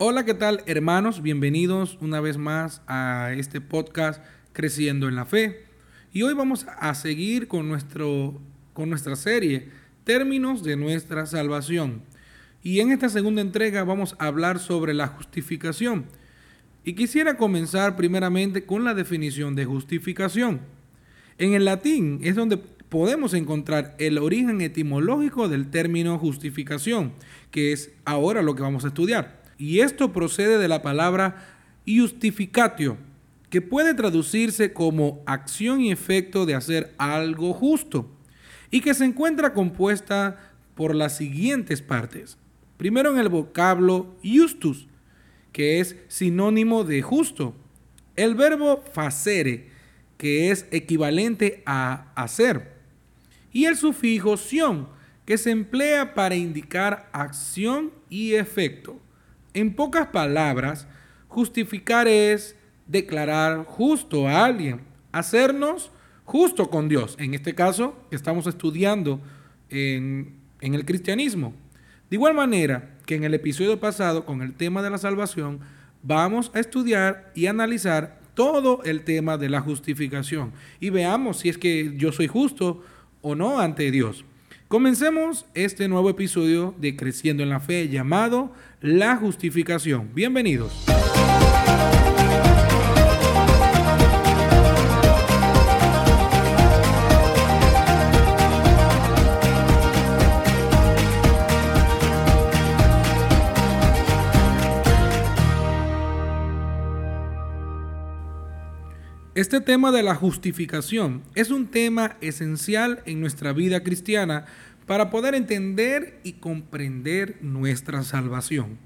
Hola, ¿qué tal hermanos? Bienvenidos una vez más a este podcast Creciendo en la Fe. Y hoy vamos a seguir con, nuestro, con nuestra serie Términos de nuestra salvación. Y en esta segunda entrega vamos a hablar sobre la justificación. Y quisiera comenzar primeramente con la definición de justificación. En el latín es donde podemos encontrar el origen etimológico del término justificación, que es ahora lo que vamos a estudiar. Y esto procede de la palabra justificatio, que puede traducirse como acción y efecto de hacer algo justo, y que se encuentra compuesta por las siguientes partes. Primero en el vocablo justus, que es sinónimo de justo. El verbo facere, que es equivalente a hacer. Y el sufijo sion, que se emplea para indicar acción y efecto. En pocas palabras, justificar es declarar justo a alguien, hacernos justo con Dios. En este caso, que estamos estudiando en, en el cristianismo. De igual manera que en el episodio pasado, con el tema de la salvación, vamos a estudiar y analizar todo el tema de la justificación y veamos si es que yo soy justo o no ante Dios. Comencemos este nuevo episodio de Creciendo en la Fe llamado La Justificación. Bienvenidos. Este tema de la justificación es un tema esencial en nuestra vida cristiana para poder entender y comprender nuestra salvación.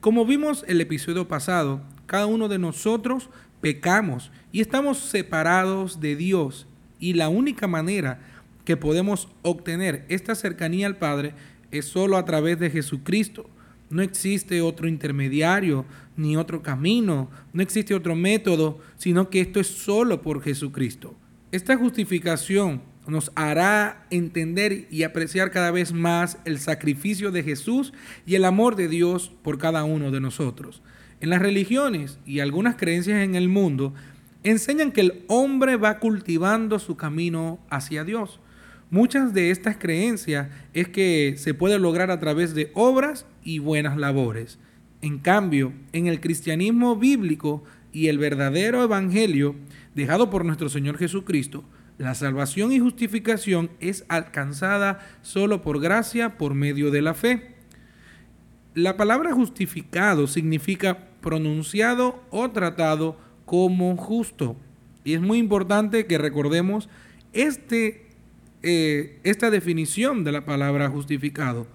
Como vimos el episodio pasado, cada uno de nosotros pecamos y estamos separados de Dios y la única manera que podemos obtener esta cercanía al Padre es solo a través de Jesucristo. No existe otro intermediario, ni otro camino, no existe otro método, sino que esto es solo por Jesucristo. Esta justificación nos hará entender y apreciar cada vez más el sacrificio de Jesús y el amor de Dios por cada uno de nosotros. En las religiones y algunas creencias en el mundo enseñan que el hombre va cultivando su camino hacia Dios. Muchas de estas creencias es que se puede lograr a través de obras y buenas labores. En cambio, en el cristianismo bíblico y el verdadero evangelio dejado por nuestro Señor Jesucristo, la salvación y justificación es alcanzada solo por gracia por medio de la fe. La palabra justificado significa pronunciado o tratado como justo. Y es muy importante que recordemos este eh, esta definición de la palabra justificado.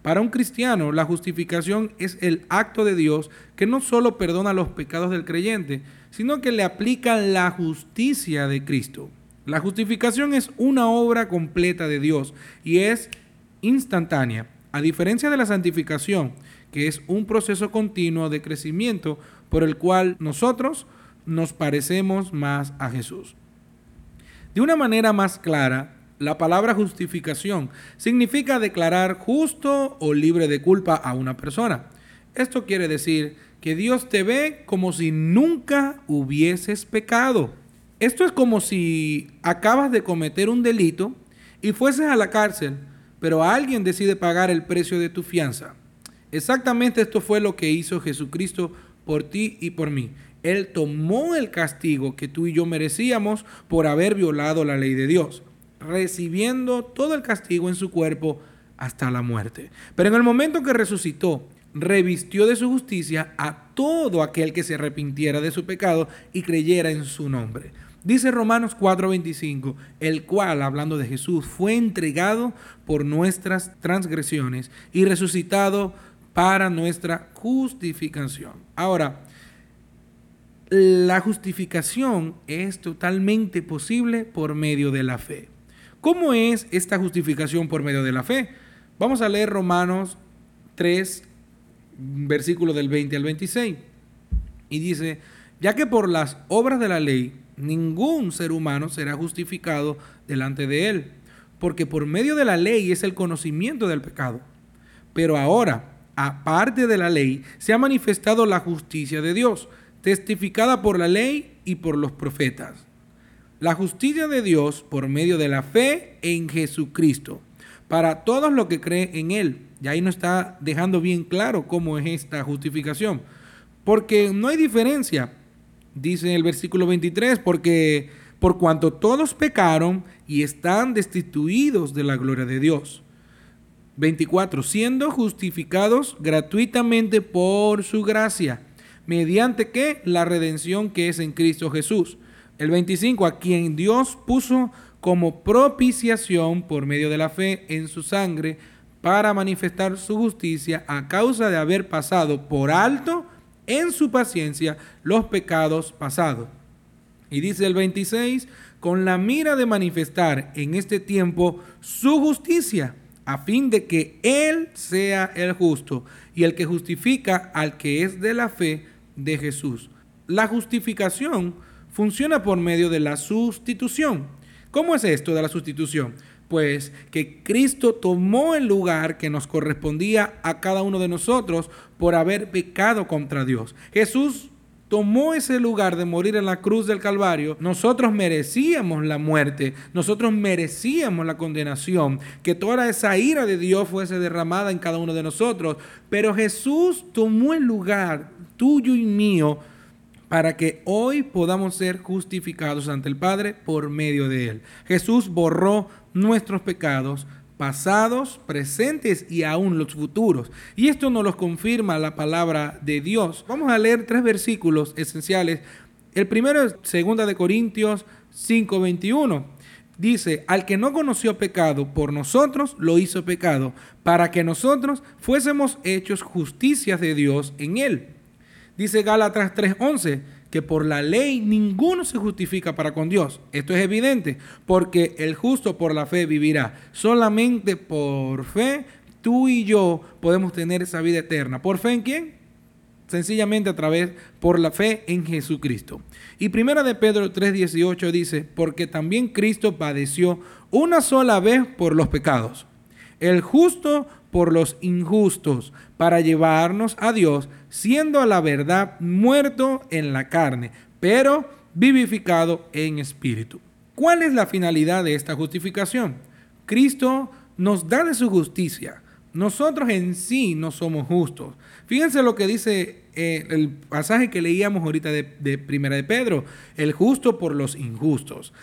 Para un cristiano, la justificación es el acto de Dios que no solo perdona los pecados del creyente, sino que le aplica la justicia de Cristo. La justificación es una obra completa de Dios y es instantánea, a diferencia de la santificación, que es un proceso continuo de crecimiento por el cual nosotros nos parecemos más a Jesús. De una manera más clara, la palabra justificación significa declarar justo o libre de culpa a una persona. Esto quiere decir que Dios te ve como si nunca hubieses pecado. Esto es como si acabas de cometer un delito y fueses a la cárcel, pero alguien decide pagar el precio de tu fianza. Exactamente esto fue lo que hizo Jesucristo por ti y por mí. Él tomó el castigo que tú y yo merecíamos por haber violado la ley de Dios recibiendo todo el castigo en su cuerpo hasta la muerte. Pero en el momento que resucitó, revistió de su justicia a todo aquel que se arrepintiera de su pecado y creyera en su nombre. Dice Romanos 4:25, el cual, hablando de Jesús, fue entregado por nuestras transgresiones y resucitado para nuestra justificación. Ahora, la justificación es totalmente posible por medio de la fe. ¿Cómo es esta justificación por medio de la fe? Vamos a leer Romanos 3, versículo del 20 al 26. Y dice, ya que por las obras de la ley ningún ser humano será justificado delante de él, porque por medio de la ley es el conocimiento del pecado. Pero ahora, aparte de la ley, se ha manifestado la justicia de Dios, testificada por la ley y por los profetas. La justicia de Dios por medio de la fe en Jesucristo, para todos los que creen en Él. Y ahí nos está dejando bien claro cómo es esta justificación. Porque no hay diferencia, dice el versículo 23, porque por cuanto todos pecaron y están destituidos de la gloria de Dios 24. Siendo justificados gratuitamente por su gracia. ¿Mediante qué? La redención que es en Cristo Jesús. El 25. A quien Dios puso como propiciación por medio de la fe en su sangre para manifestar su justicia a causa de haber pasado por alto en su paciencia los pecados pasados. Y dice el 26, con la mira de manifestar en este tiempo su justicia a fin de que Él sea el justo y el que justifica al que es de la fe de Jesús. La justificación funciona por medio de la sustitución. ¿Cómo es esto de la sustitución? Pues que Cristo tomó el lugar que nos correspondía a cada uno de nosotros por haber pecado contra Dios. Jesús tomó ese lugar de morir en la cruz del Calvario, nosotros merecíamos la muerte, nosotros merecíamos la condenación, que toda esa ira de Dios fuese derramada en cada uno de nosotros, pero Jesús tomó el lugar tuyo y mío para que hoy podamos ser justificados ante el Padre por medio de Él. Jesús borró nuestros pecados, pasados, presentes y aún los futuros. Y esto nos lo confirma la palabra de Dios. Vamos a leer tres versículos esenciales. El primero es 2 de Corintios 5:21. Dice, al que no conoció pecado por nosotros, lo hizo pecado, para que nosotros fuésemos hechos justicias de Dios en él. Dice Gálatas 3:11, que por la ley ninguno se justifica para con Dios. Esto es evidente, porque el justo por la fe vivirá. Solamente por fe tú y yo podemos tener esa vida eterna. ¿Por fe en quién? Sencillamente a través, por la fe en Jesucristo. Y primera de Pedro 3:18 dice, porque también Cristo padeció una sola vez por los pecados. El justo por los injustos para llevarnos a Dios, siendo a la verdad muerto en la carne, pero vivificado en espíritu. ¿Cuál es la finalidad de esta justificación? Cristo nos da de su justicia. Nosotros en sí no somos justos. Fíjense lo que dice eh, el pasaje que leíamos ahorita de, de Primera de Pedro, el justo por los injustos.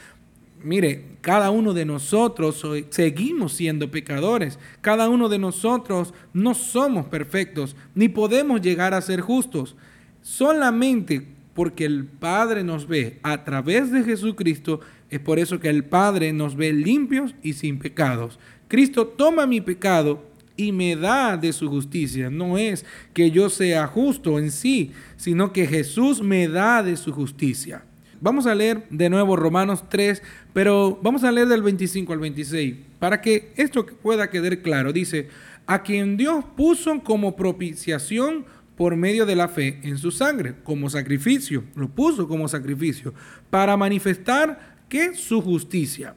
Mire, cada uno de nosotros seguimos siendo pecadores. Cada uno de nosotros no somos perfectos, ni podemos llegar a ser justos. Solamente porque el Padre nos ve a través de Jesucristo, es por eso que el Padre nos ve limpios y sin pecados. Cristo toma mi pecado y me da de su justicia. No es que yo sea justo en sí, sino que Jesús me da de su justicia. Vamos a leer de nuevo Romanos 3, pero vamos a leer del 25 al 26, para que esto pueda quedar claro. Dice, a quien Dios puso como propiciación por medio de la fe en su sangre, como sacrificio, lo puso como sacrificio, para manifestar que su justicia,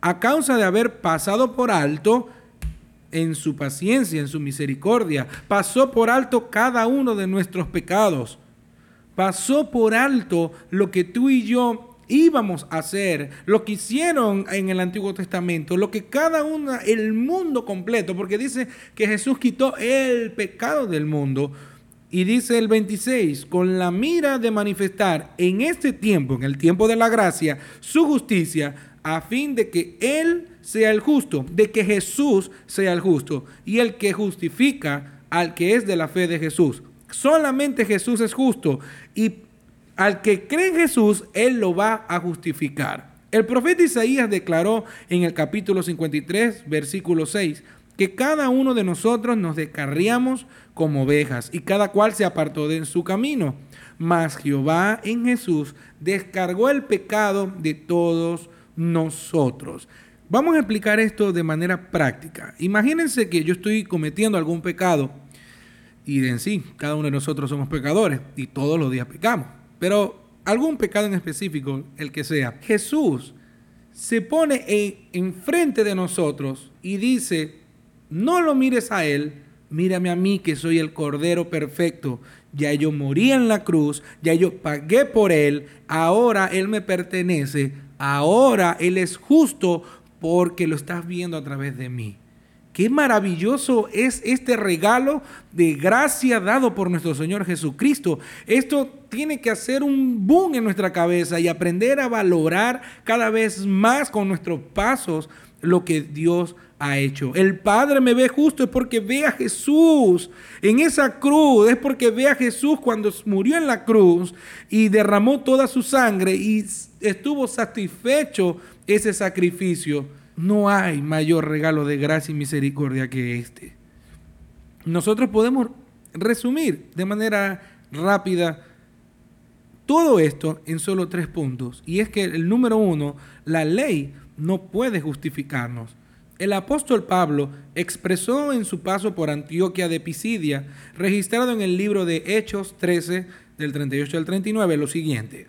a causa de haber pasado por alto en su paciencia, en su misericordia, pasó por alto cada uno de nuestros pecados pasó por alto lo que tú y yo íbamos a hacer, lo que hicieron en el Antiguo Testamento, lo que cada uno, el mundo completo, porque dice que Jesús quitó el pecado del mundo. Y dice el 26, con la mira de manifestar en este tiempo, en el tiempo de la gracia, su justicia, a fin de que Él sea el justo, de que Jesús sea el justo, y el que justifica al que es de la fe de Jesús. Solamente Jesús es justo y al que cree en Jesús, Él lo va a justificar. El profeta Isaías declaró en el capítulo 53, versículo 6, que cada uno de nosotros nos descarriamos como ovejas y cada cual se apartó de su camino. Mas Jehová en Jesús descargó el pecado de todos nosotros. Vamos a explicar esto de manera práctica. Imagínense que yo estoy cometiendo algún pecado y en sí, cada uno de nosotros somos pecadores y todos los días pecamos. Pero algún pecado en específico, el que sea, Jesús se pone enfrente de nosotros y dice, no lo mires a Él, mírame a mí que soy el Cordero Perfecto. Ya yo morí en la cruz, ya yo pagué por Él, ahora Él me pertenece, ahora Él es justo porque lo estás viendo a través de mí. Qué maravilloso es este regalo de gracia dado por nuestro Señor Jesucristo. Esto tiene que hacer un boom en nuestra cabeza y aprender a valorar cada vez más con nuestros pasos lo que Dios ha hecho. El Padre me ve justo es porque ve a Jesús en esa cruz, es porque ve a Jesús cuando murió en la cruz y derramó toda su sangre y estuvo satisfecho ese sacrificio no hay mayor regalo de gracia y misericordia que este. Nosotros podemos resumir de manera rápida todo esto en solo tres puntos. Y es que el número uno, la ley no puede justificarnos. El apóstol Pablo expresó en su paso por Antioquia de Pisidia, registrado en el libro de Hechos 13, del 38 al 39, lo siguiente.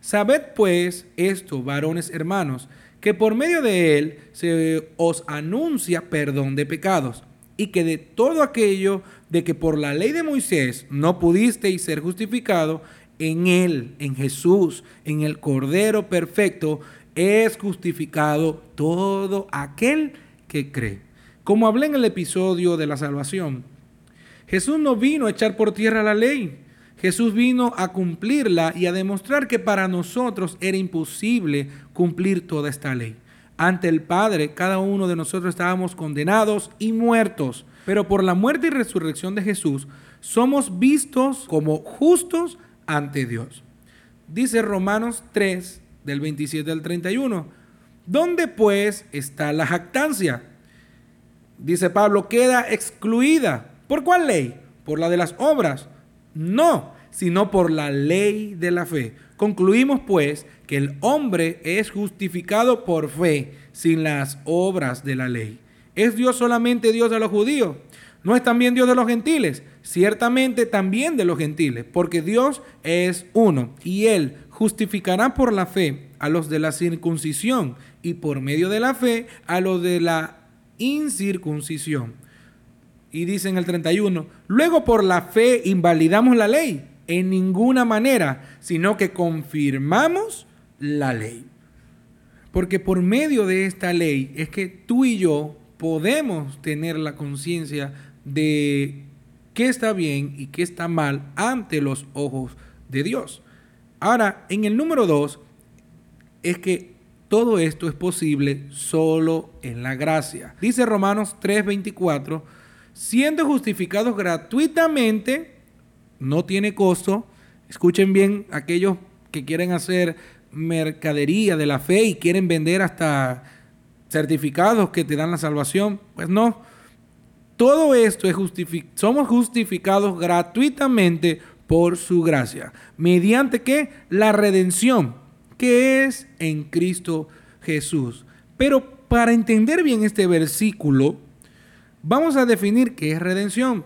Sabed pues esto, varones hermanos, que por medio de él se os anuncia perdón de pecados, y que de todo aquello de que por la ley de Moisés no pudisteis ser justificado, en él, en Jesús, en el Cordero perfecto, es justificado todo aquel que cree. Como hablé en el episodio de la salvación, Jesús no vino a echar por tierra la ley, Jesús vino a cumplirla y a demostrar que para nosotros era imposible cumplir toda esta ley. Ante el Padre, cada uno de nosotros estábamos condenados y muertos, pero por la muerte y resurrección de Jesús somos vistos como justos ante Dios. Dice Romanos 3, del 27 al 31. ¿Dónde pues está la jactancia? Dice Pablo, queda excluida. ¿Por cuál ley? Por la de las obras no, sino por la ley de la fe. Concluimos pues que el hombre es justificado por fe sin las obras de la ley. ¿Es Dios solamente Dios de los judíos? ¿No es también Dios de los gentiles? Ciertamente también de los gentiles, porque Dios es uno y Él justificará por la fe a los de la circuncisión y por medio de la fe a los de la incircuncisión y dice en el 31, luego por la fe invalidamos la ley en ninguna manera, sino que confirmamos la ley. Porque por medio de esta ley es que tú y yo podemos tener la conciencia de qué está bien y qué está mal ante los ojos de Dios. Ahora, en el número 2 es que todo esto es posible solo en la gracia. Dice Romanos 3:24 siendo justificados gratuitamente, no tiene costo. Escuchen bien aquellos que quieren hacer mercadería de la fe y quieren vender hasta certificados que te dan la salvación. Pues no. Todo esto es justificado. Somos justificados gratuitamente por su gracia. ¿Mediante qué? La redención, que es en Cristo Jesús. Pero para entender bien este versículo, Vamos a definir qué es redención.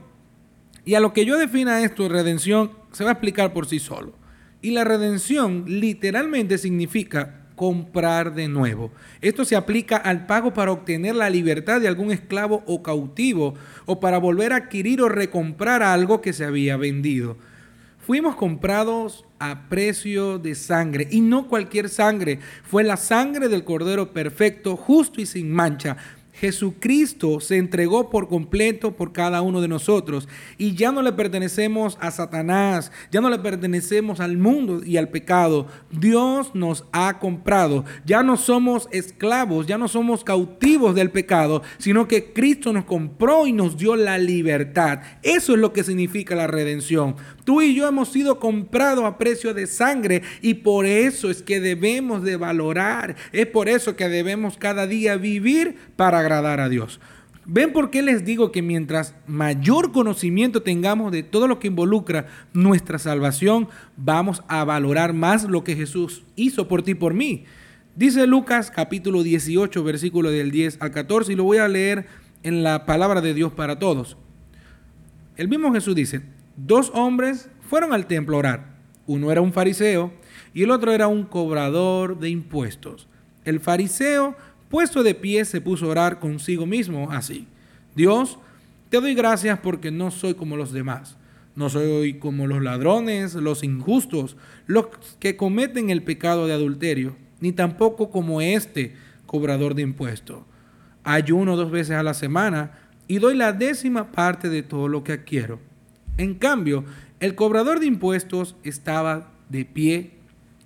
Y a lo que yo defina esto, redención, se va a explicar por sí solo. Y la redención literalmente significa comprar de nuevo. Esto se aplica al pago para obtener la libertad de algún esclavo o cautivo o para volver a adquirir o recomprar algo que se había vendido. Fuimos comprados a precio de sangre y no cualquier sangre, fue la sangre del Cordero perfecto, justo y sin mancha Jesucristo se entregó por completo por cada uno de nosotros y ya no le pertenecemos a Satanás, ya no le pertenecemos al mundo y al pecado. Dios nos ha comprado, ya no somos esclavos, ya no somos cautivos del pecado, sino que Cristo nos compró y nos dio la libertad. Eso es lo que significa la redención. Tú y yo hemos sido comprados a precio de sangre y por eso es que debemos de valorar, es por eso que debemos cada día vivir para agradar a Dios. ¿Ven por qué les digo que mientras mayor conocimiento tengamos de todo lo que involucra nuestra salvación, vamos a valorar más lo que Jesús hizo por ti y por mí? Dice Lucas capítulo 18, versículo del 10 al 14, y lo voy a leer en la palabra de Dios para todos. El mismo Jesús dice, dos hombres fueron al templo a orar. Uno era un fariseo y el otro era un cobrador de impuestos. El fariseo, puesto de pie, se puso a orar consigo mismo así. Dios, te doy gracias porque no soy como los demás. No soy como los ladrones, los injustos, los que cometen el pecado de adulterio, ni tampoco como este cobrador de impuestos. Ayuno dos veces a la semana y doy la décima parte de todo lo que adquiero. En cambio, el cobrador de impuestos estaba de pie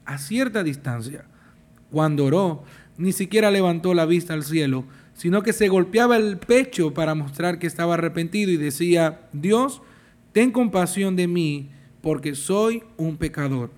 a cierta distancia. Cuando oró, ni siquiera levantó la vista al cielo, sino que se golpeaba el pecho para mostrar que estaba arrepentido y decía, Dios, ten compasión de mí, porque soy un pecador.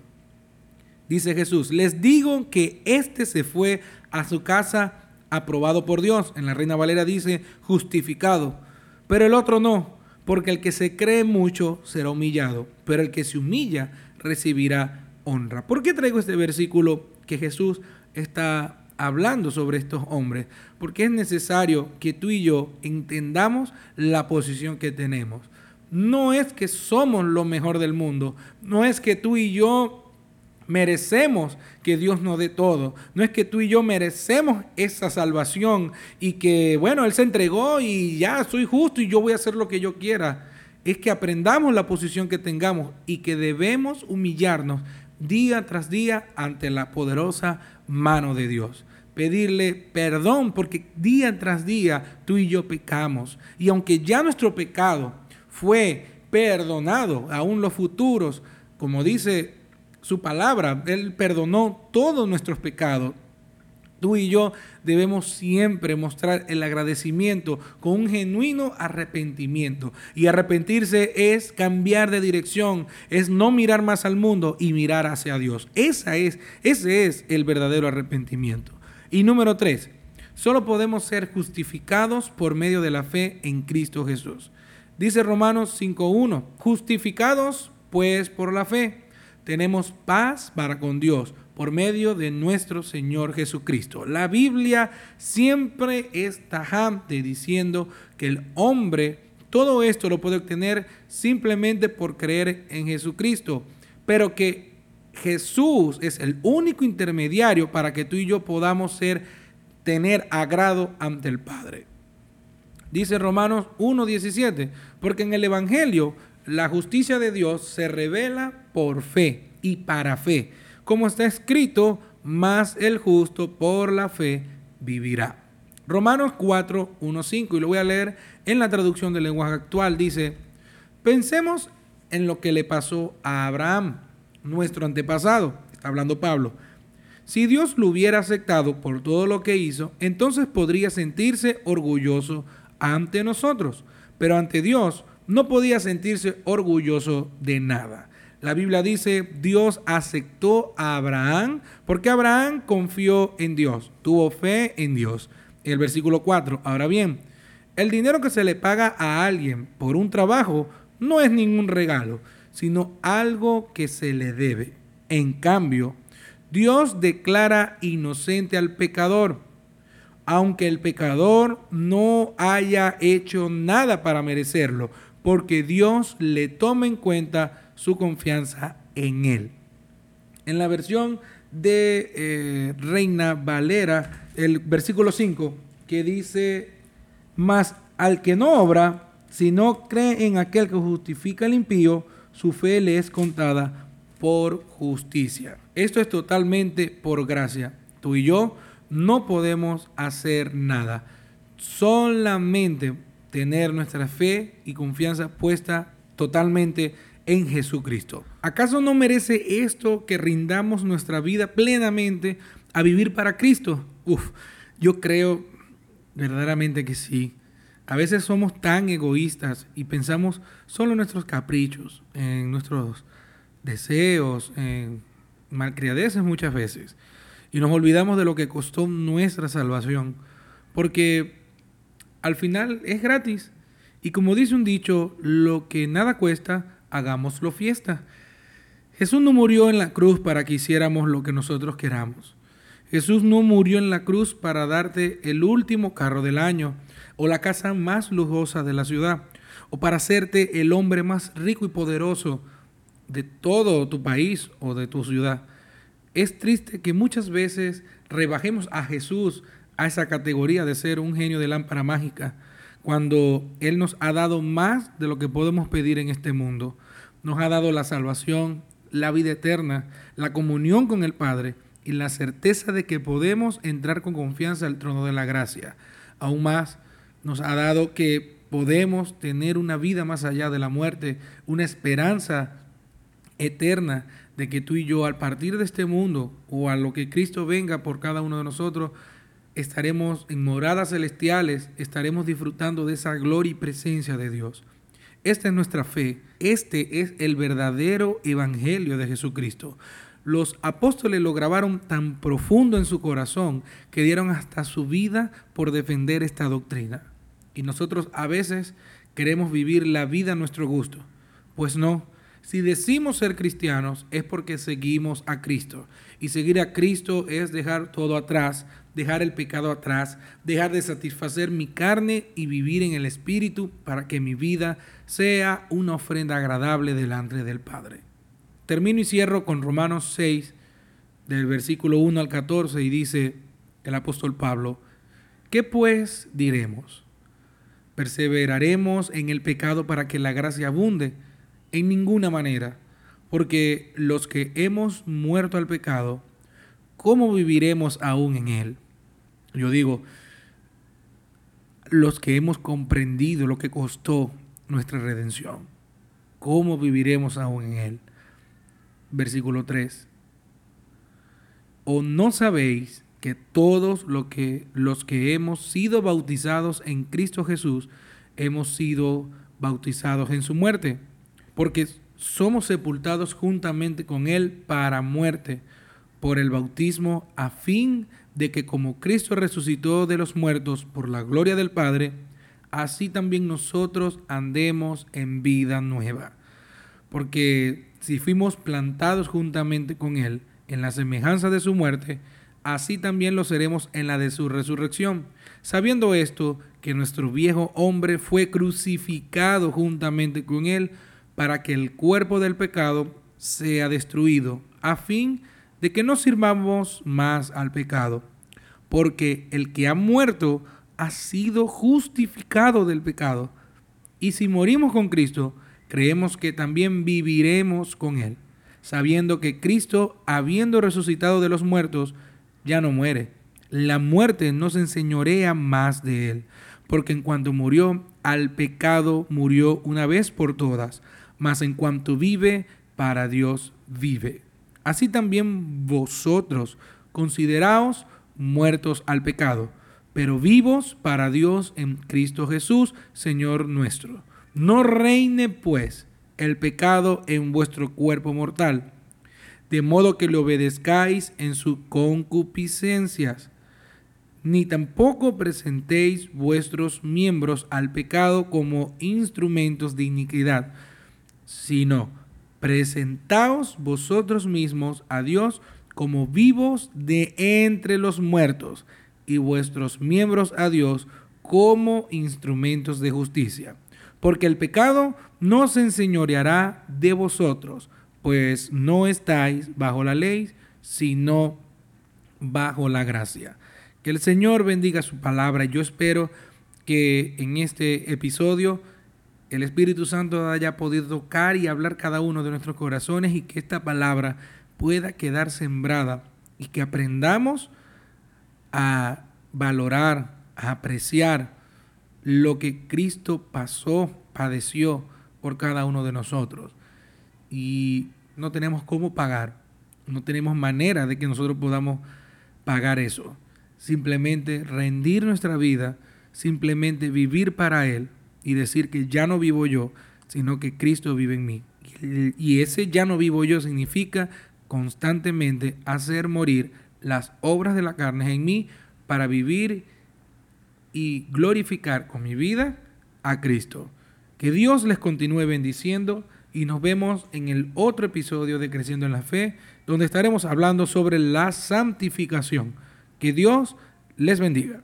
Dice Jesús, les digo que éste se fue a su casa aprobado por Dios. En la Reina Valera dice justificado, pero el otro no, porque el que se cree mucho será humillado, pero el que se humilla recibirá honra. ¿Por qué traigo este versículo que Jesús está hablando sobre estos hombres? Porque es necesario que tú y yo entendamos la posición que tenemos no es que somos lo mejor del mundo, no es que tú y yo merecemos que Dios nos dé todo, no es que tú y yo merecemos esa salvación y que, bueno, Él se entregó y ya soy justo y yo voy a hacer lo que yo quiera. Es que aprendamos la posición que tengamos y que debemos humillarnos día tras día ante la poderosa mano de Dios pedirle perdón porque día tras día tú y yo pecamos. Y aunque ya nuestro pecado fue perdonado, aún los futuros, como dice su palabra, Él perdonó todos nuestros pecados. Tú y yo debemos siempre mostrar el agradecimiento con un genuino arrepentimiento. Y arrepentirse es cambiar de dirección, es no mirar más al mundo y mirar hacia Dios. Esa es, ese es el verdadero arrepentimiento. Y número tres, solo podemos ser justificados por medio de la fe en Cristo Jesús. Dice Romanos 5.1, justificados pues por la fe, tenemos paz para con Dios por medio de nuestro Señor Jesucristo. La Biblia siempre es tajante diciendo que el hombre todo esto lo puede obtener simplemente por creer en Jesucristo, pero que Jesús es el único intermediario para que tú y yo podamos ser tener agrado ante el Padre. Dice Romanos 1.17, porque en el Evangelio la justicia de Dios se revela por fe y para fe, como está escrito, más el justo por la fe vivirá. Romanos 4, 5, y lo voy a leer en la traducción del lenguaje actual, dice, pensemos en lo que le pasó a Abraham, nuestro antepasado, está hablando Pablo. Si Dios lo hubiera aceptado por todo lo que hizo, entonces podría sentirse orgulloso ante nosotros, pero ante Dios no podía sentirse orgulloso de nada. La Biblia dice, Dios aceptó a Abraham porque Abraham confió en Dios, tuvo fe en Dios. El versículo 4, ahora bien, el dinero que se le paga a alguien por un trabajo no es ningún regalo, sino algo que se le debe. En cambio, Dios declara inocente al pecador aunque el pecador no haya hecho nada para merecerlo, porque Dios le toma en cuenta su confianza en él. En la versión de eh, Reina Valera, el versículo 5, que dice, mas al que no obra, si no cree en aquel que justifica el impío, su fe le es contada por justicia. Esto es totalmente por gracia. Tú y yo no podemos hacer nada. Solamente tener nuestra fe y confianza puesta totalmente en Jesucristo. ¿Acaso no merece esto que rindamos nuestra vida plenamente a vivir para Cristo? Uf, yo creo verdaderamente que sí. A veces somos tan egoístas y pensamos solo en nuestros caprichos, en nuestros deseos, en malcriadeces muchas veces y nos olvidamos de lo que costó nuestra salvación, porque al final es gratis. Y como dice un dicho, lo que nada cuesta, hagámoslo fiesta. Jesús no murió en la cruz para que hiciéramos lo que nosotros queramos. Jesús no murió en la cruz para darte el último carro del año o la casa más lujosa de la ciudad o para hacerte el hombre más rico y poderoso de todo tu país o de tu ciudad. Es triste que muchas veces rebajemos a Jesús a esa categoría de ser un genio de lámpara mágica, cuando Él nos ha dado más de lo que podemos pedir en este mundo. Nos ha dado la salvación, la vida eterna, la comunión con el Padre y la certeza de que podemos entrar con confianza al trono de la gracia. Aún más, nos ha dado que podemos tener una vida más allá de la muerte, una esperanza eterna de que tú y yo al partir de este mundo o a lo que Cristo venga por cada uno de nosotros, estaremos en moradas celestiales, estaremos disfrutando de esa gloria y presencia de Dios. Esta es nuestra fe, este es el verdadero evangelio de Jesucristo. Los apóstoles lo grabaron tan profundo en su corazón que dieron hasta su vida por defender esta doctrina. Y nosotros a veces queremos vivir la vida a nuestro gusto. Pues no, si decimos ser cristianos es porque seguimos a Cristo. Y seguir a Cristo es dejar todo atrás, dejar el pecado atrás, dejar de satisfacer mi carne y vivir en el Espíritu para que mi vida sea una ofrenda agradable delante del Padre. Termino y cierro con Romanos 6, del versículo 1 al 14, y dice el apóstol Pablo, ¿qué pues diremos? ¿Perseveraremos en el pecado para que la gracia abunde? En ninguna manera, porque los que hemos muerto al pecado, ¿cómo viviremos aún en él? Yo digo, los que hemos comprendido lo que costó nuestra redención, ¿cómo viviremos aún en él? Versículo 3. ¿O no sabéis que todos que, los que hemos sido bautizados en Cristo Jesús, hemos sido bautizados en su muerte? Porque somos sepultados juntamente con Él para muerte por el bautismo, a fin de que como Cristo resucitó de los muertos por la gloria del Padre, así también nosotros andemos en vida nueva. Porque si fuimos plantados juntamente con Él en la semejanza de su muerte, así también lo seremos en la de su resurrección. Sabiendo esto, que nuestro viejo hombre fue crucificado juntamente con Él, para que el cuerpo del pecado sea destruido, a fin de que no sirvamos más al pecado, porque el que ha muerto ha sido justificado del pecado. Y si morimos con Cristo, creemos que también viviremos con Él, sabiendo que Cristo, habiendo resucitado de los muertos, ya no muere. La muerte no se enseñorea más de Él, porque en cuanto murió al pecado, murió una vez por todas mas en cuanto vive, para Dios vive. Así también vosotros consideraos muertos al pecado, pero vivos para Dios en Cristo Jesús, Señor nuestro. No reine pues el pecado en vuestro cuerpo mortal, de modo que le obedezcáis en sus concupiscencias, ni tampoco presentéis vuestros miembros al pecado como instrumentos de iniquidad, sino presentaos vosotros mismos a Dios como vivos de entre los muertos y vuestros miembros a Dios como instrumentos de justicia. Porque el pecado no se enseñoreará de vosotros, pues no estáis bajo la ley, sino bajo la gracia. Que el Señor bendiga su palabra. Yo espero que en este episodio el Espíritu Santo haya podido tocar y hablar cada uno de nuestros corazones y que esta palabra pueda quedar sembrada y que aprendamos a valorar, a apreciar lo que Cristo pasó, padeció por cada uno de nosotros. Y no tenemos cómo pagar, no tenemos manera de que nosotros podamos pagar eso. Simplemente rendir nuestra vida, simplemente vivir para Él y decir que ya no vivo yo, sino que Cristo vive en mí. Y ese ya no vivo yo significa constantemente hacer morir las obras de la carne en mí para vivir y glorificar con mi vida a Cristo. Que Dios les continúe bendiciendo y nos vemos en el otro episodio de Creciendo en la Fe, donde estaremos hablando sobre la santificación. Que Dios les bendiga.